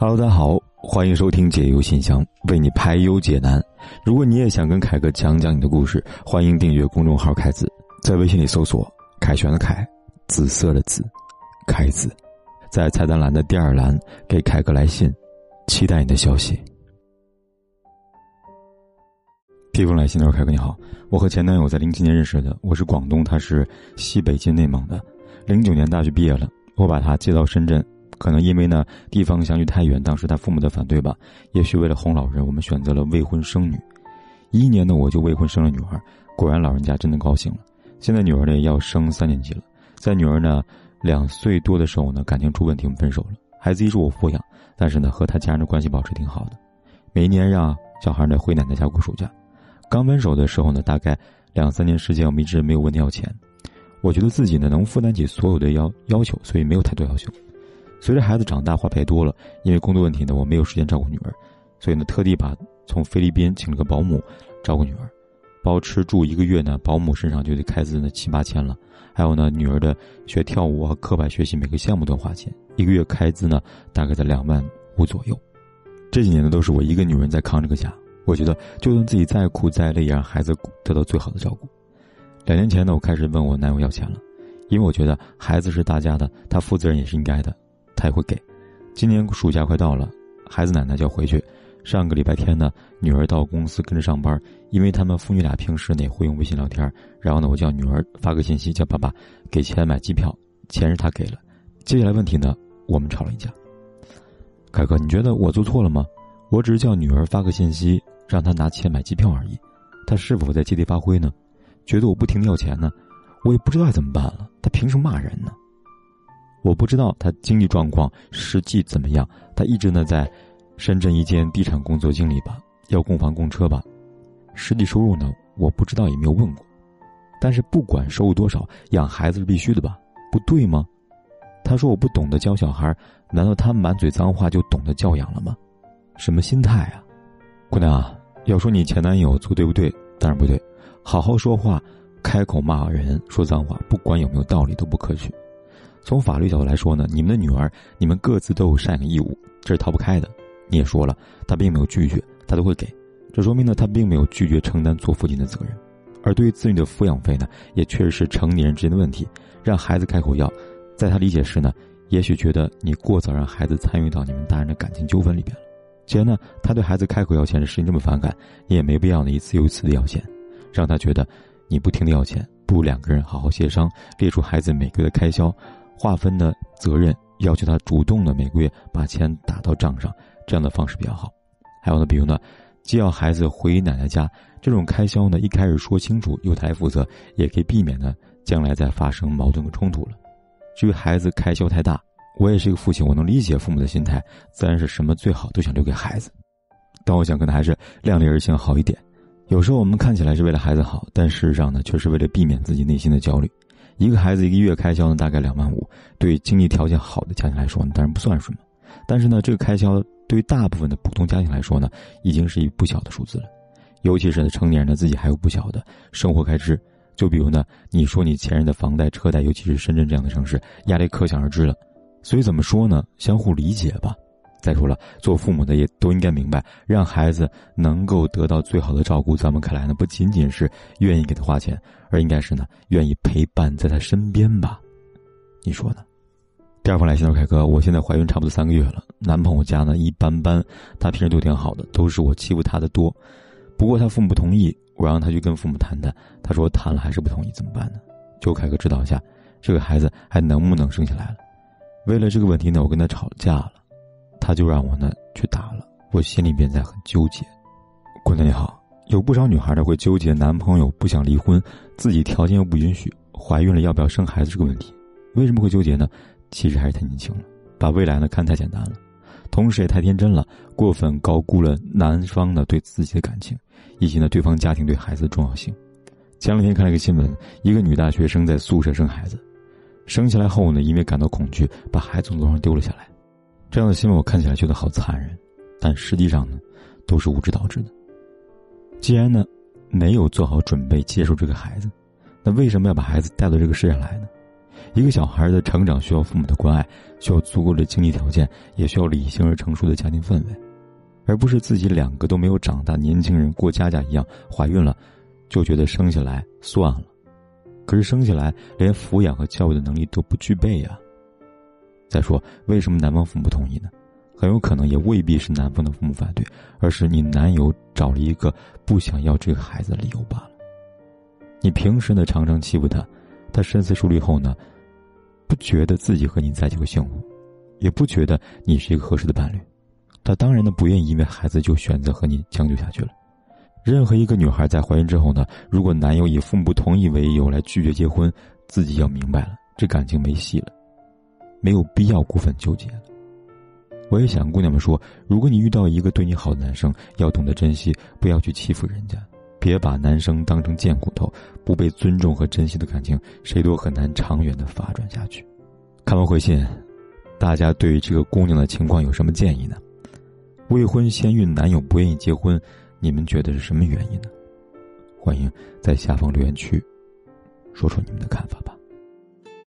Hello，大家好，欢迎收听解忧信箱，为你排忧解难。如果你也想跟凯哥讲讲你的故事，欢迎订阅公众号“凯子”，在微信里搜索“凯旋的凯，紫色的紫，凯子”，在菜单栏的第二栏给凯哥来信，期待你的消息。第一封来信的时候，凯哥你好，我和前男友在零七年认识的，我是广东，他是西北进内蒙的，零九年大学毕业了，我把他接到深圳。可能因为呢地方相距太远，当时他父母的反对吧，也许为了哄老人，我们选择了未婚生女。一一年呢我就未婚生了女儿，果然老人家真的高兴了。现在女儿呢要升三年级了，在女儿呢两岁多的时候呢感情出问题，我们分手了。孩子一直我抚养，但是呢和他家人的关系保持挺好的，每一年让小孩呢回奶奶家过暑假。刚分手的时候呢，大概两三年时间我们一直没有问他要钱，我觉得自己呢能负担起所有的要要求，所以没有太多要求。随着孩子长大，花费多了，因为工作问题呢，我没有时间照顾女儿，所以呢，特地把从菲律宾请了个保姆照顾女儿，包吃住一个月呢，保姆身上就得开支呢七八千了，还有呢，女儿的学跳舞啊、课外学习每个项目都花钱，一个月开支呢大概在两万五左右。这几年呢，都是我一个女人在扛这个家，我觉得就算自己再苦再累，也让孩子得到最好的照顾。两年前呢，我开始问我男友要钱了，因为我觉得孩子是大家的，他负责任也是应该的。他也会给。今年暑假快到了，孩子奶奶就要回去。上个礼拜天呢，女儿到公司跟着上班，因为他们父女俩平时呢也会用微信聊天。然后呢，我叫女儿发个信息，叫爸爸给钱买机票，钱是他给了。接下来问题呢，我们吵了一架。凯哥，你觉得我做错了吗？我只是叫女儿发个信息，让她拿钱买机票而已。他是否在借题发挥呢？觉得我不停的要钱呢？我也不知道该怎么办了。他凭什么骂人呢？我不知道他经济状况实际怎么样，他一直呢在深圳一间地产工作经理吧，要供房供车吧，实际收入呢我不知道也没有问过，但是不管收入多少，养孩子是必须的吧？不对吗？他说我不懂得教小孩，难道他满嘴脏话就懂得教养了吗？什么心态啊，姑娘啊，要说你前男友做对不对？当然不对，好好说话，开口骂人说脏话，不管有没有道理都不可取。从法律角度来说呢，你们的女儿，你们各自都有赡养义务，这是逃不开的。你也说了，他并没有拒绝，他都会给，这说明呢，他并没有拒绝承担做父亲的责任。而对于子女的抚养费呢，也确实是成年人之间的问题，让孩子开口要，在他理解时呢，也许觉得你过早让孩子参与到你们大人的感情纠纷里边了。既然呢，他对孩子开口要钱的事情这么反感，你也没必要呢一次又一次的要钱，让他觉得你不停的要钱，不如两个人好好协商，列出孩子每个月的开销。划分的责任，要求他主动的每个月把钱打到账上，这样的方式比较好。还有呢，比如呢，既要孩子回奶奶家，这种开销呢，一开始说清楚由他来负责，也可以避免呢将来再发生矛盾和冲突了。至于孩子开销太大，我也是一个父亲，我能理解父母的心态，自然是什么最好都想留给孩子。但我想可能还是量力而行好一点。有时候我们看起来是为了孩子好，但事实上呢，却是为了避免自己内心的焦虑。一个孩子一个月开销呢，大概两万五，对经济条件好的家庭来说呢，当然不算什么。但是呢，这个开销对大部分的普通家庭来说呢，已经是一不小的数字了。尤其是呢，成年人呢自己还有不小的生活开支。就比如呢，你说你前任的房贷、车贷，尤其是深圳这样的城市，压力可想而知了。所以怎么说呢？相互理解吧。再说了，做父母的也都应该明白，让孩子能够得到最好的照顾，在我们看来呢，不仅仅是愿意给他花钱，而应该是呢，愿意陪伴在他身边吧？你说呢？第二封来信，凯哥，我现在怀孕差不多三个月了，男朋友家呢一般般，他平时都挺好的，都是我欺负他的多。不过他父母不同意，我让他去跟父母谈谈，他说谈了还是不同意，怎么办呢？求凯哥指导一下，这个孩子还能不能生下来了？为了这个问题呢，我跟他吵架了。他就让我呢去打了，我心里边在很纠结。姑娘你好，有不少女孩呢会纠结男朋友不想离婚，自己条件又不允许，怀孕了要不要生孩子这个问题，为什么会纠结呢？其实还是太年轻了，把未来呢看太简单了，同时也太天真了，过分高估了男方呢对自己的感情，以及呢对方家庭对孩子的重要性。前两天看了一个新闻，一个女大学生在宿舍生孩子，生下来后呢，因为感到恐惧，把孩子从楼上丢了下来。这样的新闻我看起来觉得好残忍，但实际上呢，都是无知导致的。既然呢，没有做好准备接受这个孩子，那为什么要把孩子带到这个世界上来呢？一个小孩的成长需要父母的关爱，需要足够的经济条件，也需要理性而成熟的家庭氛围，而不是自己两个都没有长大，年轻人过家家一样，怀孕了，就觉得生下来算了。可是生下来连抚养和教育的能力都不具备呀。再说，为什么男方父母不同意呢？很有可能也未必是男方的父母反对，而是你男友找了一个不想要这个孩子的理由罢了。你平时呢常常欺负他，他深思熟虑后呢，不觉得自己和你在一起会幸福，也不觉得你是一个合适的伴侣，他当然呢不愿意因为孩子就选择和你将就下去了。任何一个女孩在怀孕之后呢，如果男友以父母不同意为由来拒绝结婚，自己要明白了，这感情没戏了，没有必要过分纠结了。我也想姑娘们说，如果你遇到一个对你好的男生，要懂得珍惜，不要去欺负人家。别把男生当成贱骨头，不被尊重和珍惜的感情，谁都很难长远的发展下去。看完回信，大家对于这个姑娘的情况有什么建议呢？未婚先孕，男友不愿意结婚，你们觉得是什么原因呢？欢迎在下方留言区说出你们的看法吧。